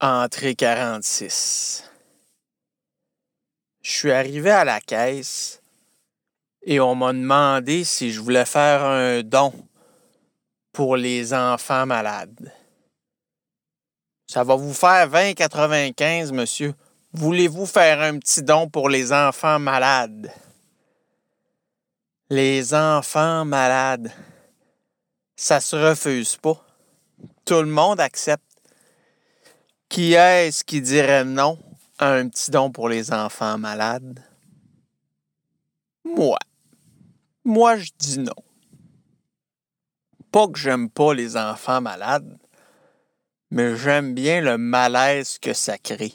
entrée 46. Je suis arrivé à la caisse et on m'a demandé si je voulais faire un don pour les enfants malades. Ça va vous faire 20,95, monsieur. Voulez-vous faire un petit don pour les enfants malades? Les enfants malades. Ça se refuse pas. Tout le monde accepte. Qui est-ce qui dirait non à un petit don pour les enfants malades? Moi. Moi, je dis non. Pas que j'aime pas les enfants malades, mais j'aime bien le malaise que ça crée.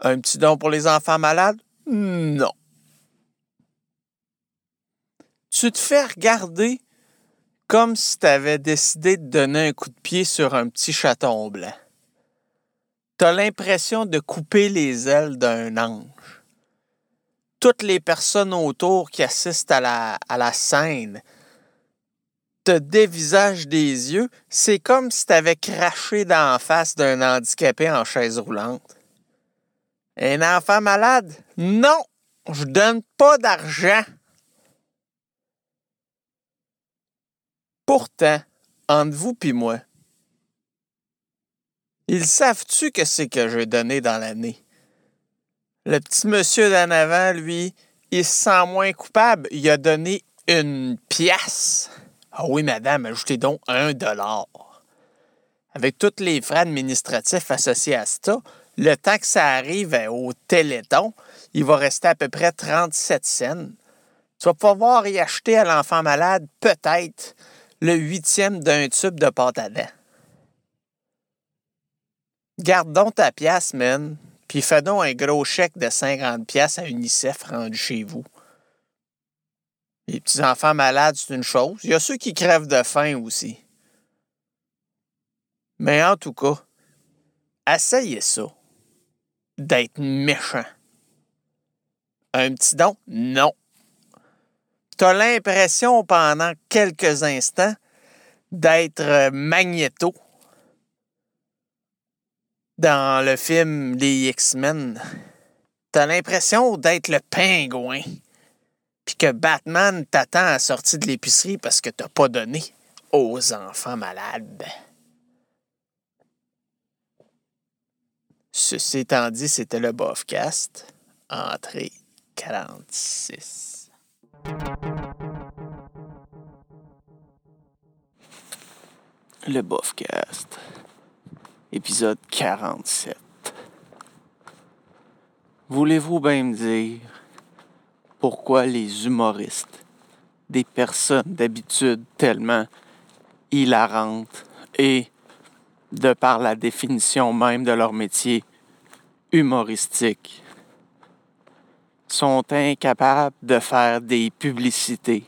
Un petit don pour les enfants malades? Non. Tu te fais regarder comme si tu avais décidé de donner un coup de pied sur un petit chaton blanc. Tu as l'impression de couper les ailes d'un ange. Toutes les personnes autour qui assistent à la, à la scène te dévisagent des yeux. C'est comme si tu avais craché d'en face d'un handicapé en chaise roulante. Un enfant malade? Non, je donne pas d'argent. Pourtant, entre vous et moi, ils savent-tu que c'est que j'ai donné dans l'année? Le petit monsieur d'en avant, lui, il se sent moins coupable. Il a donné une pièce. Ah oui, madame, ajoutez donc un dollar. Avec tous les frais administratifs associés à ça, le temps que ça arrive au téléthon, il va rester à peu près 37 cents. Tu vas pouvoir y acheter à l'enfant malade peut-être le huitième d'un tube de pâte à dents. Garde donc ta pièce, man, puis fais donc un gros chèque de 50 pièces à UNICEF rendu chez vous. Les petits enfants malades, c'est une chose. Il y a ceux qui crèvent de faim aussi. Mais en tout cas, essayez ça. D'être méchant. Un petit don? Non tu as l'impression pendant quelques instants d'être euh, Magneto dans le film des X-Men. Tu as l'impression d'être le pingouin. Puis que Batman t'attend à sortir de l'épicerie parce que t'as pas donné aux enfants malades. Ceci étant dit, c'était le Bofcast. Entrée 46. Le Bofcast, épisode 47. Voulez-vous bien me dire pourquoi les humoristes, des personnes d'habitude tellement hilarantes et, de par la définition même de leur métier, humoristique, sont incapables de faire des publicités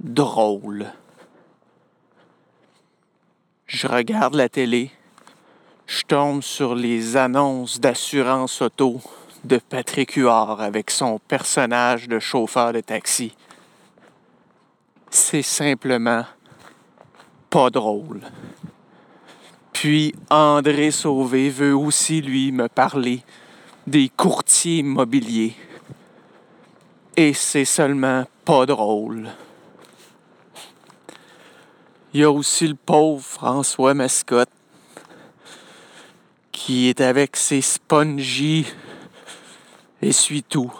drôles. Je regarde la télé, je tombe sur les annonces d'assurance auto de Patrick Huard avec son personnage de chauffeur de taxi. C'est simplement pas drôle. Puis André Sauvé veut aussi, lui, me parler des courtiers immobiliers et c'est seulement pas drôle. Il y a aussi le pauvre François Mascotte qui est avec ses spongy essuie-tout.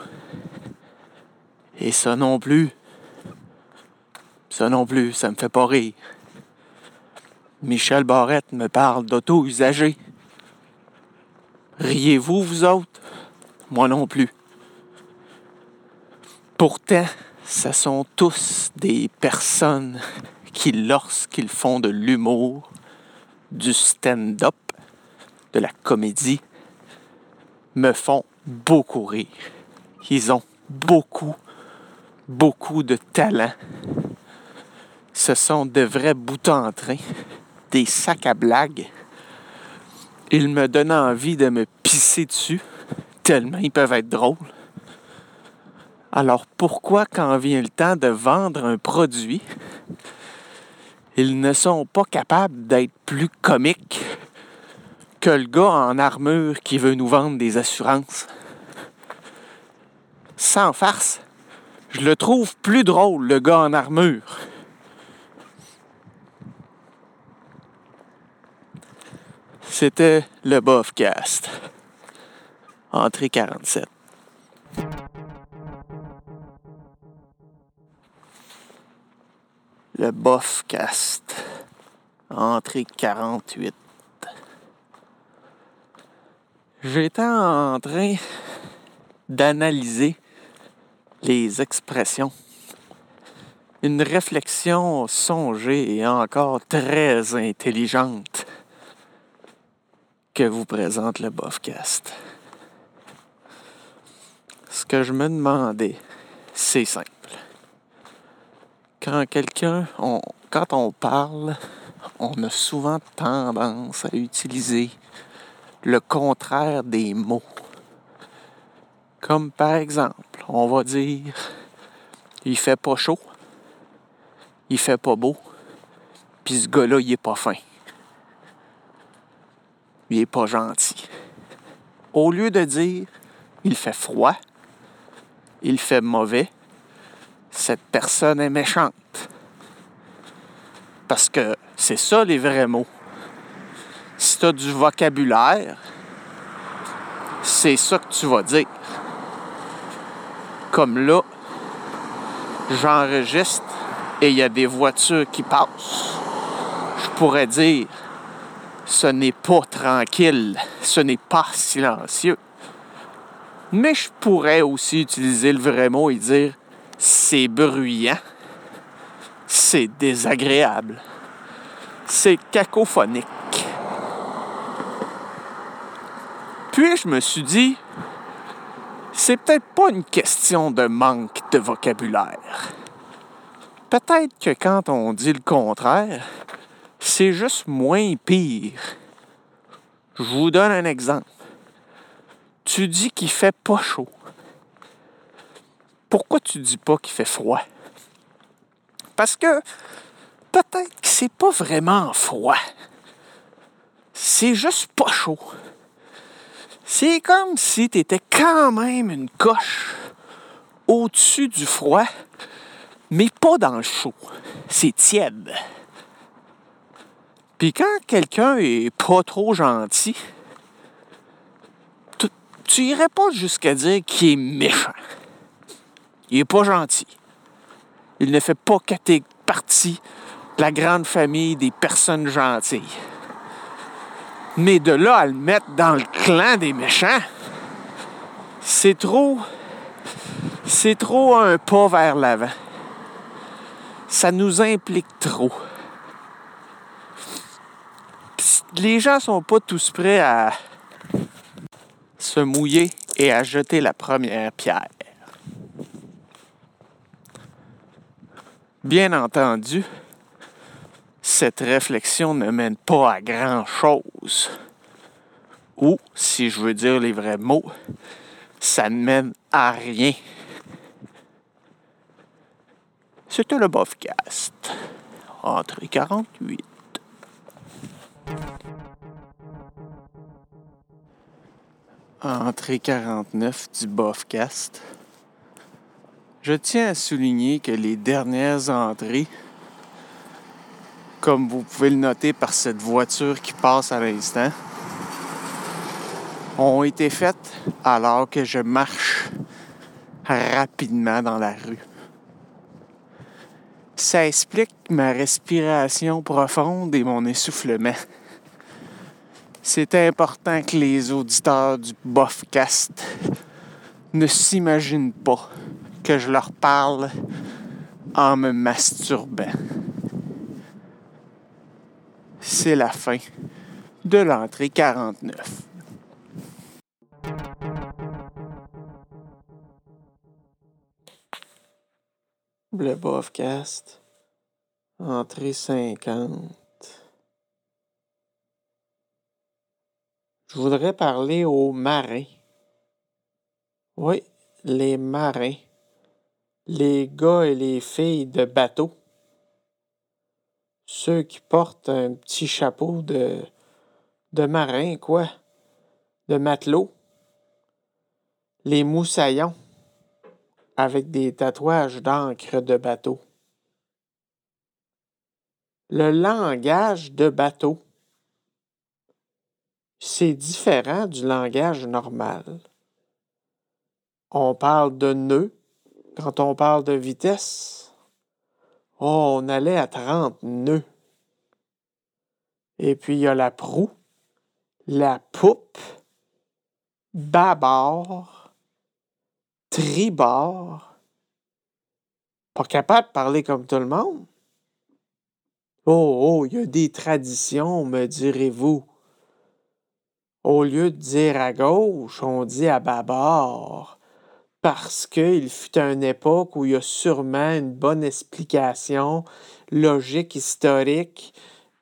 Et ça non plus, ça non plus, ça me fait pas rire. Michel Barrette me parle d'auto usagé. Riez-vous, vous autres? Moi non plus. Pourtant, ce sont tous des personnes qui, lorsqu'ils font de l'humour, du stand-up, de la comédie, me font beaucoup rire. Ils ont beaucoup, beaucoup de talent. Ce sont de vrais boutons en train, des sacs à blagues. Ils me donnent envie de me pisser dessus, tellement ils peuvent être drôles. Alors pourquoi quand vient le temps de vendre un produit, ils ne sont pas capables d'être plus comiques que le gars en armure qui veut nous vendre des assurances? Sans farce, je le trouve plus drôle, le gars en armure. C'était le Bofcast. Entrée 47. Le Bofcast. Entrée 48. J'étais en train d'analyser les expressions. Une réflexion songée et encore très intelligente que vous présente le Bofcast. Ce que je me demandais, c'est simple. Quand quelqu'un, quand on parle, on a souvent tendance à utiliser le contraire des mots. Comme par exemple, on va dire il fait pas chaud, il fait pas beau, puis ce gars-là, il est pas fin il est pas gentil. Au lieu de dire il fait froid, il fait mauvais, cette personne est méchante. Parce que c'est ça les vrais mots. Si tu as du vocabulaire, c'est ça que tu vas dire. Comme là, j'enregistre et il y a des voitures qui passent. Je pourrais dire ce n'est pas tranquille, ce n'est pas silencieux. Mais je pourrais aussi utiliser le vrai mot et dire c'est bruyant, c'est désagréable, c'est cacophonique. Puis je me suis dit, c'est peut-être pas une question de manque de vocabulaire. Peut-être que quand on dit le contraire, c'est juste moins pire. Je vous donne un exemple. Tu dis qu'il fait pas chaud. Pourquoi tu dis pas qu'il fait froid? Parce que peut-être que c'est pas vraiment froid. C'est juste pas chaud. C'est comme si tu étais quand même une coche au-dessus du froid, mais pas dans le chaud. C'est tiède. Puis quand quelqu'un est pas trop gentil, tu, tu irais pas jusqu'à dire qu'il est méchant. Il est pas gentil. Il ne fait pas partie de la grande famille des personnes gentilles. Mais de là à le mettre dans le clan des méchants, c'est trop. C'est trop un pas vers l'avant. Ça nous implique trop les gens sont pas tous prêts à se mouiller et à jeter la première pierre. Bien entendu, cette réflexion ne mène pas à grand-chose. Ou, si je veux dire les vrais mots, ça ne mène à rien. C'était le Bofcast. Entrée 48. Entrée 49 du Bofcast. Je tiens à souligner que les dernières entrées, comme vous pouvez le noter par cette voiture qui passe à l'instant, ont été faites alors que je marche rapidement dans la rue. Ça explique ma respiration profonde et mon essoufflement c'est important que les auditeurs du Bofcast ne s'imaginent pas que je leur parle en me masturbant. C'est la fin de l'entrée 49. Le Bofcast, entrée 50. Je voudrais parler aux marins. Oui, les marins. Les gars et les filles de bateau. ceux qui portent un petit chapeau de, de marin, quoi, de matelot, les moussaillons avec des tatouages d'encre de bateau. Le langage de bateau, c'est différent du langage normal. On parle de nœuds quand on parle de vitesse. Oh, on allait à 30 nœuds. Et puis il y a la proue, la poupe, bâbord, tribord. Pas capable de parler comme tout le monde. Oh, oh, il y a des traditions, me direz-vous. Au lieu de dire à gauche, on dit à bâbord parce qu'il fut une époque où il y a sûrement une bonne explication logique, historique,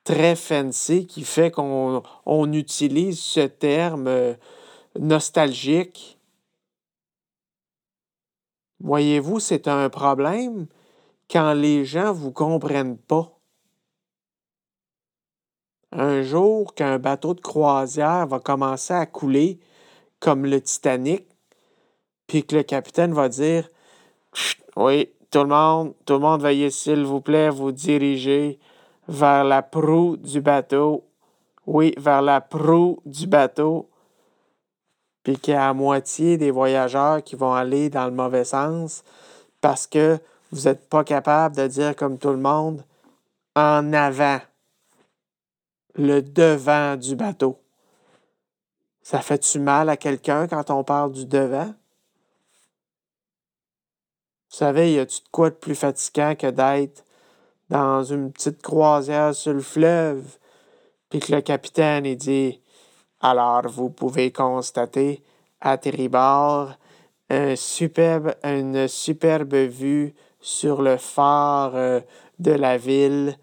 très fancy, qui fait qu'on on utilise ce terme euh, nostalgique. Voyez-vous, c'est un problème quand les gens ne vous comprennent pas. Un jour qu'un bateau de croisière va commencer à couler comme le Titanic, puis que le capitaine va dire Oui, tout le monde, tout le monde, veuillez s'il vous plaît vous diriger vers la proue du bateau. Oui, vers la proue du bateau. Puis qu'il y a à moitié des voyageurs qui vont aller dans le mauvais sens parce que vous n'êtes pas capable de dire comme tout le monde en avant, le devant du bateau. Ça fait-tu mal à quelqu'un quand on parle du devant? Vous savez, y a-tu de quoi de plus fatigant que d'être dans une petite croisière sur le fleuve, puis que le capitaine il dit Alors vous pouvez constater à tribord une superbe vue sur le phare euh, de la ville.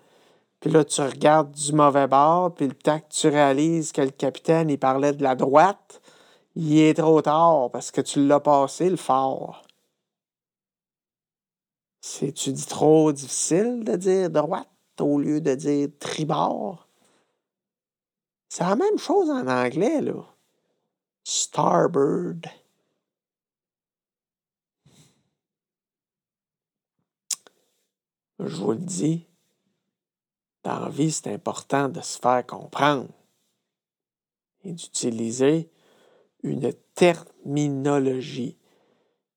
Puis là, tu regardes du mauvais bord, puis le temps que tu réalises que le capitaine, il parlait de la droite, il est trop tard parce que tu l'as passé, le phare. C'est-tu dis trop difficile de dire droite au lieu de dire tribord? C'est la même chose en anglais, là. Starboard. Je vous le dis, dans la vie, c'est important de se faire comprendre et d'utiliser une terminologie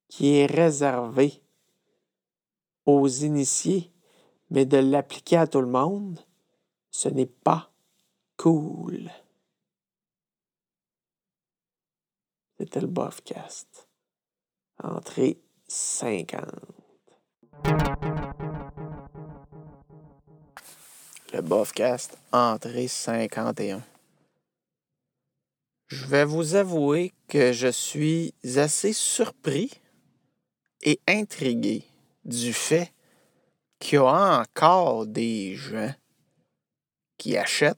qui est réservée aux initiés, mais de l'appliquer à tout le monde, ce n'est pas cool. C'était le Buffcast. Entrée 50. Le Buffcast, entrée 51. Je vais vous avouer que je suis assez surpris et intrigué du fait qu'il y a encore des gens qui achètent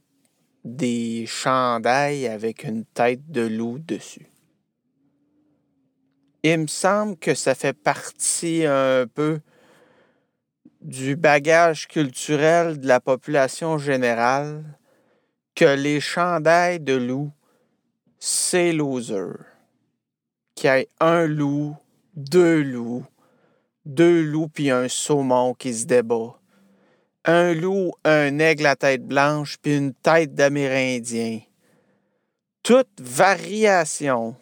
des chandails avec une tête de loup dessus. Il me semble que ça fait partie un peu du bagage culturel de la population générale que les chandails de loup, c'est loser. Qu'il y ait un loup, deux loups, deux loups puis un saumon qui se débat. Un loup, un aigle à tête blanche puis une tête d'Amérindien. Toute variation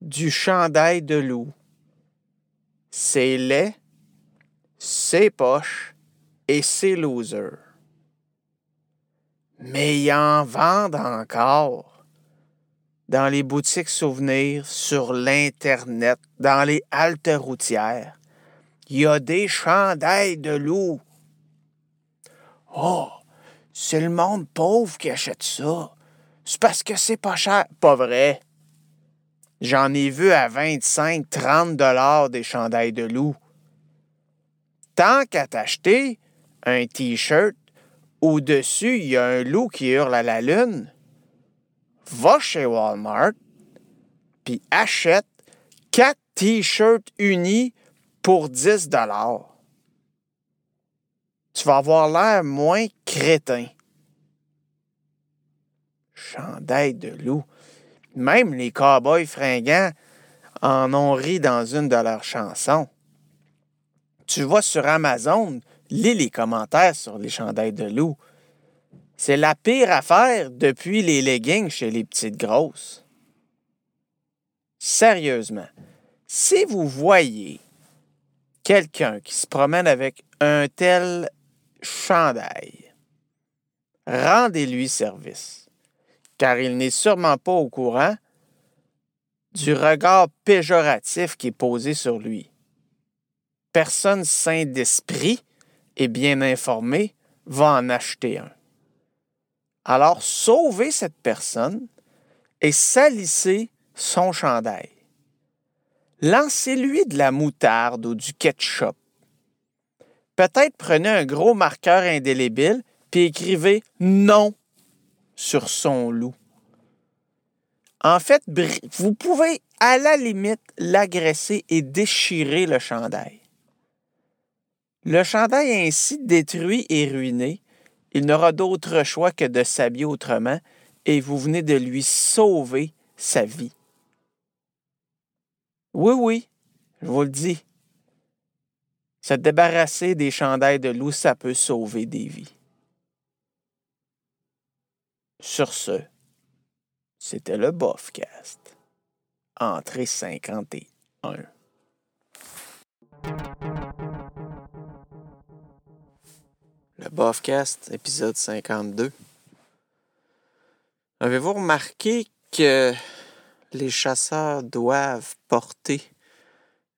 du chandail de loup. C'est laid, c'est poche et c'est loser. Mais ils en vendent encore dans les boutiques souvenirs, sur l'Internet, dans les haltes routières il y a des chandails de loup. Oh, c'est le monde pauvre qui achète ça. C'est parce que c'est pas cher. Pas vrai. J'en ai vu à 25, 30 dollars des chandails de loup. Tant qu'à t'acheter un T-shirt où dessus il y a un loup qui hurle à la lune, va chez Walmart puis achète quatre T-shirts unis pour 10 dollars. Tu vas avoir l'air moins crétin. Chandail de loup. Même les cowboys fringants en ont ri dans une de leurs chansons. Tu vas sur Amazon, lis les commentaires sur les chandails de loup. C'est la pire affaire depuis les leggings chez les petites grosses. Sérieusement, si vous voyez quelqu'un qui se promène avec un tel chandail, rendez-lui service, car il n'est sûrement pas au courant du regard péjoratif qui est posé sur lui. Personne sain d'esprit et bien informé va en acheter un. Alors, sauvez cette personne et salissez son chandail. Lancez-lui de la moutarde ou du ketchup. Peut-être prenez un gros marqueur indélébile puis écrivez non sur son loup. En fait, vous pouvez à la limite l'agresser et déchirer le chandail. Le chandail ainsi détruit et ruiné, il n'aura d'autre choix que de s'habiller autrement et vous venez de lui sauver sa vie. Oui, oui, je vous le dis. Se débarrasser des chandails de loup, ça peut sauver des vies. Sur ce, c'était le Bofcast. Entrée 51. Le Bofcast, épisode 52. Avez-vous remarqué que les chasseurs doivent porter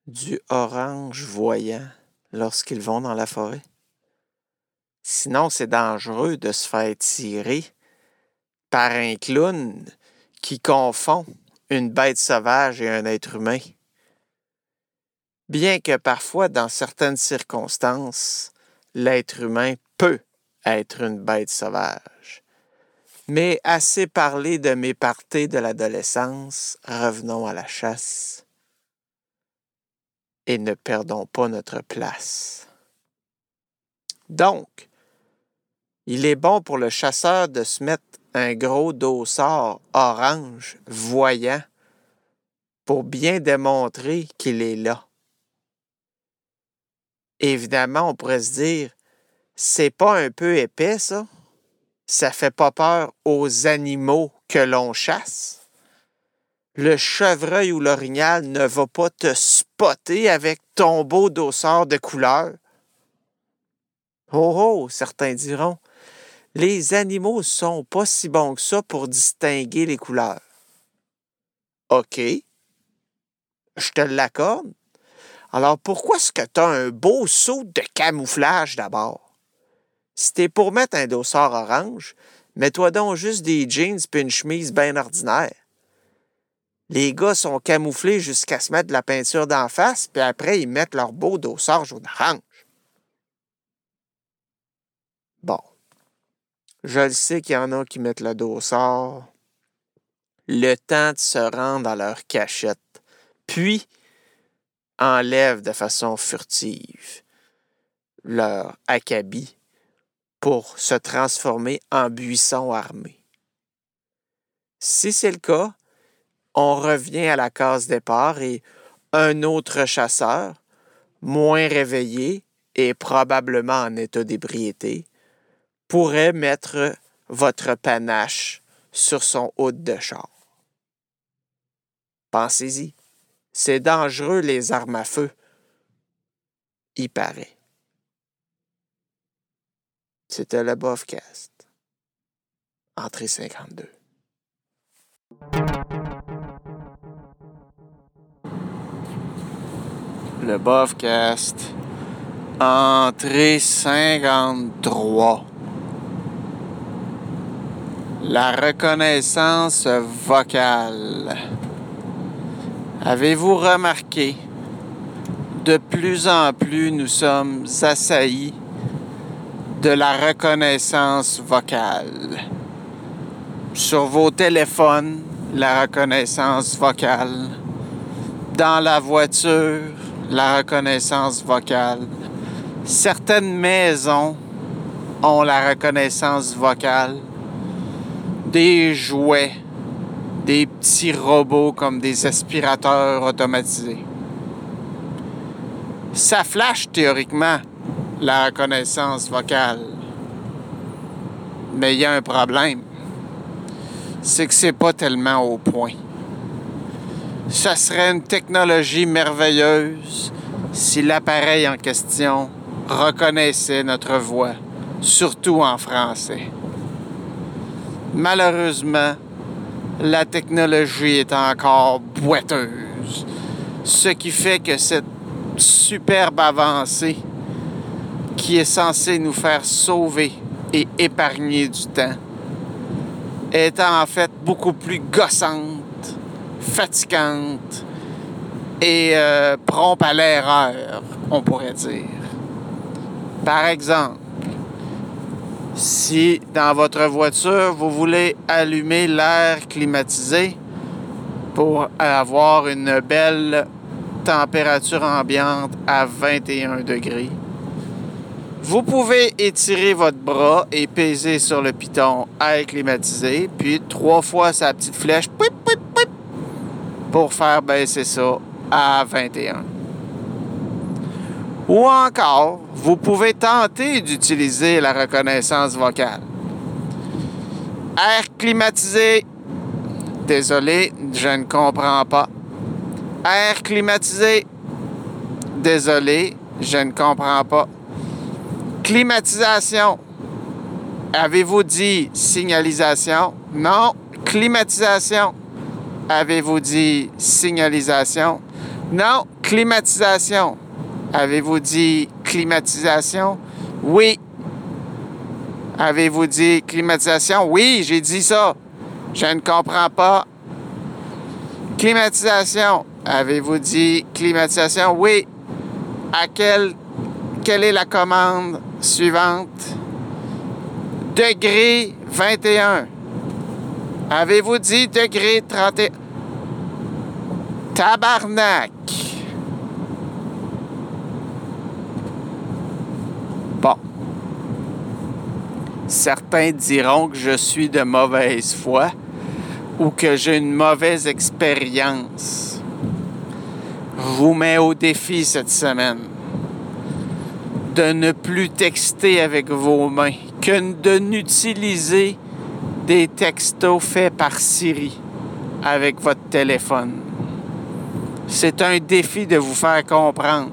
du orange voyant lorsqu'ils vont dans la forêt. Sinon, c'est dangereux de se faire tirer par un clown qui confond une bête sauvage et un être humain. Bien que parfois, dans certaines circonstances, l'être humain peut être une bête sauvage. Mais assez parlé de mes parties de l'adolescence, revenons à la chasse et ne perdons pas notre place. Donc, il est bon pour le chasseur de se mettre un gros dossard orange voyant pour bien démontrer qu'il est là. Évidemment, on pourrait se dire, c'est pas un peu épais, ça? Ça fait pas peur aux animaux que l'on chasse. Le chevreuil ou l'orignal ne va pas te spotter avec ton beau dossard de couleur. Oh oh, certains diront, les animaux sont pas si bons que ça pour distinguer les couleurs. OK, je te l'accorde. Alors pourquoi est-ce que tu as un beau saut de camouflage d'abord? Si t'es pour mettre un dossard orange, mets-toi donc juste des jeans et une chemise bien ordinaire. Les gars sont camouflés jusqu'à se mettre de la peinture d'en face, puis après, ils mettent leur beau dossard jaune orange. Bon. Je le sais qu'il y en a qui mettent le dossard le temps de se rendre dans leur cachette, puis enlèvent de façon furtive leur acabit pour se transformer en buisson armé. Si c'est le cas, on revient à la case départ et un autre chasseur, moins réveillé et probablement en état d'ébriété, pourrait mettre votre panache sur son haut de char. Pensez-y, c'est dangereux les armes à feu. Il paraît. C'était le Bofcast. Entrée 52. Le Bofcast. Entrée 53. La reconnaissance vocale. Avez-vous remarqué, de plus en plus nous sommes assaillis de la reconnaissance vocale. Sur vos téléphones, la reconnaissance vocale. Dans la voiture, la reconnaissance vocale. Certaines maisons ont la reconnaissance vocale, des jouets, des petits robots comme des aspirateurs automatisés. Ça flash théoriquement la reconnaissance vocale. Mais il y a un problème. C'est que c'est pas tellement au point. Ça serait une technologie merveilleuse si l'appareil en question reconnaissait notre voix, surtout en français. Malheureusement, la technologie est encore boiteuse, ce qui fait que cette superbe avancée qui est censée nous faire sauver et épargner du temps est en fait beaucoup plus gossante, fatigante et euh, prompte à l'erreur, on pourrait dire. Par exemple, si dans votre voiture, vous voulez allumer l'air climatisé pour avoir une belle température ambiante à 21 degrés, vous pouvez étirer votre bras et peser sur le piton air climatisé, puis trois fois sa petite flèche pour faire baisser ça à 21. Ou encore, vous pouvez tenter d'utiliser la reconnaissance vocale. Air climatisé. Désolé, je ne comprends pas. Air climatisé. Désolé, je ne comprends pas. Climatisation. Avez-vous dit signalisation? Non. Climatisation. Avez-vous dit signalisation? Non. Climatisation. Avez-vous dit climatisation? Oui. Avez-vous dit climatisation? Oui, j'ai dit ça. Je ne comprends pas. Climatisation. Avez-vous dit climatisation? Oui. À quelle, quelle est la commande suivante? Degré 21. Avez-vous dit degré 31? Tabarnak. Bon. Certains diront que je suis de mauvaise foi ou que j'ai une mauvaise expérience. Je vous mets au défi cette semaine de ne plus texter avec vos mains, que de n'utiliser des textos faits par Siri avec votre téléphone. C'est un défi de vous faire comprendre.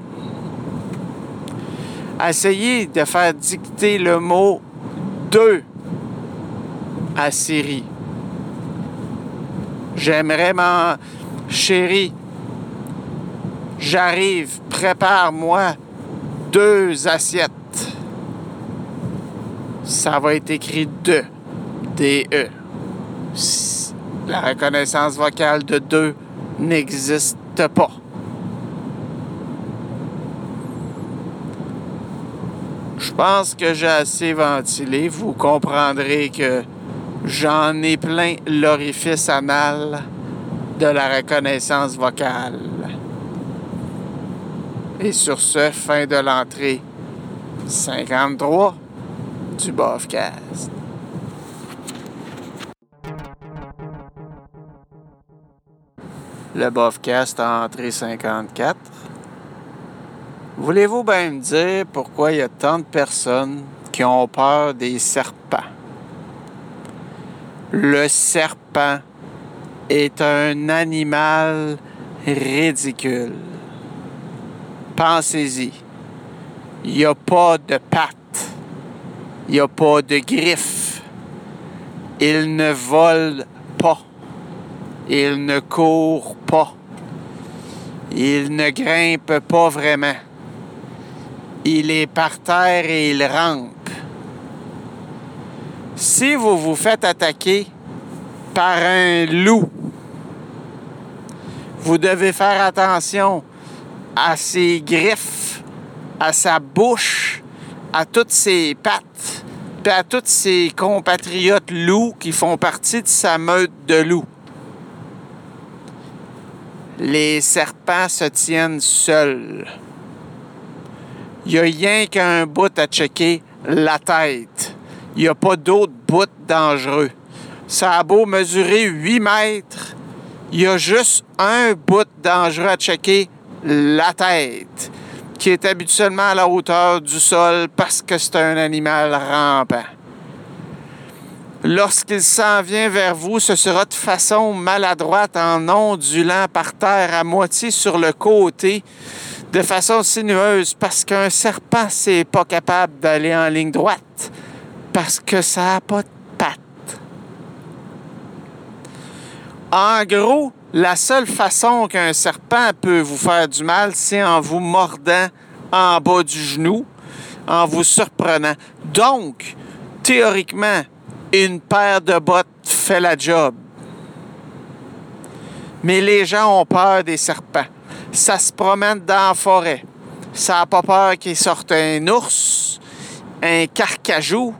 Essayez de faire dicter le mot 2 à Siri. J'aimerais m'en... Chérie, j'arrive, prépare-moi deux assiettes. Ça va être écrit 2. D-E. La reconnaissance vocale de 2 n'existe pas. Je pense que j'ai assez ventilé. Vous comprendrez que j'en ai plein l'orifice anal de la reconnaissance vocale. Et sur ce, fin de l'entrée 53 du Bofcast. Le Bofcast a entré 54. Voulez-vous bien me dire pourquoi il y a tant de personnes qui ont peur des serpents? Le serpent est un animal ridicule. Pensez-y. Il n'y a pas de pattes. Il n'y a pas de griffes. Il ne vole pas. Il ne court pas. Il ne grimpe pas vraiment. Il est par terre et il rampe. Si vous vous faites attaquer par un loup, vous devez faire attention à ses griffes, à sa bouche, à toutes ses pattes, puis à tous ses compatriotes loups qui font partie de sa meute de loups. Les serpents se tiennent seuls. Il n'y a rien qu'un bout à checker la tête. Il n'y a pas d'autre bout dangereux. Ça a beau mesurer 8 mètres, il y a juste un bout dangereux à checker, la tête, qui est habituellement à la hauteur du sol parce que c'est un animal rampant. Lorsqu'il s'en vient vers vous, ce sera de façon maladroite en ondulant par terre à moitié sur le côté, de façon sinueuse, parce qu'un serpent, c'est pas capable d'aller en ligne droite, parce que ça n'a pas de pattes. En gros, la seule façon qu'un serpent peut vous faire du mal, c'est en vous mordant en bas du genou, en vous surprenant. Donc, théoriquement, une paire de bottes fait la job. Mais les gens ont peur des serpents. Ça se promène dans la forêt. Ça n'a pas peur qu'il sorte un ours, un carcajou,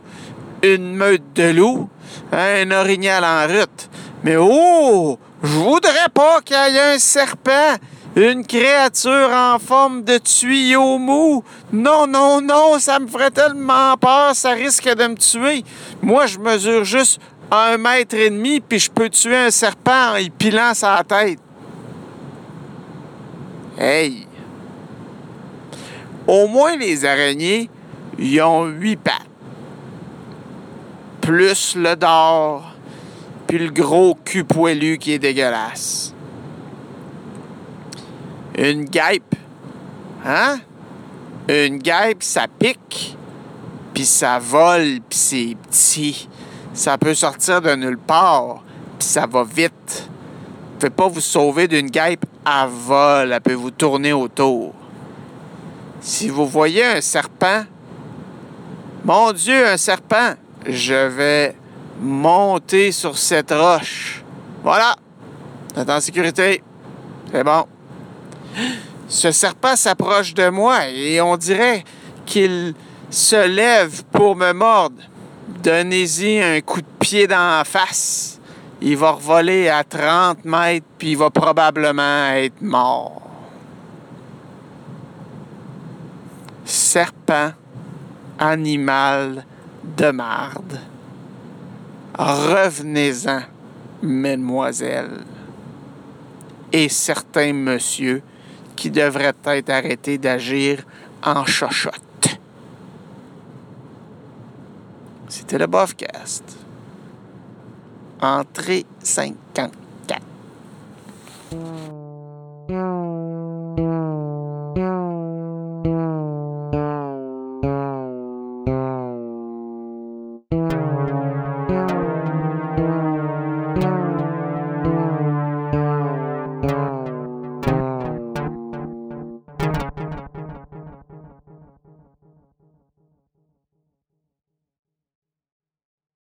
une meute de loups, un orignal en route. Mais oh, je voudrais pas qu'il y ait un serpent, une créature en forme de tuyau mou. Non, non, non, ça me ferait tellement peur, ça risque de me tuer. Moi, je mesure juste un mètre et demi, puis je peux tuer un serpent en y pilant sa tête. Hey! Au moins, les araignées, ils ont huit pattes. Plus le dard, puis le gros cul poilu qui est dégueulasse. Une guêpe, hein? Une guêpe, ça pique, puis ça vole, puis c'est petit. Ça peut sortir de nulle part, puis ça va vite. Vous pouvez pas vous sauver d'une guêpe à vol, elle peut vous tourner autour. Si vous voyez un serpent, mon Dieu, un serpent, je vais monter sur cette roche. Voilà. Vous en sécurité. C'est bon. Ce serpent s'approche de moi et on dirait qu'il se lève pour me mordre. Donnez-y un coup de pied dans la face. Il va revoler à 30 mètres, puis il va probablement être mort. Serpent, animal de marde. Revenez-en, mesdemoiselles. Et certains messieurs qui devraient être arrêtés d'agir en chochotte. C'était le Bofcast. Entrée 50.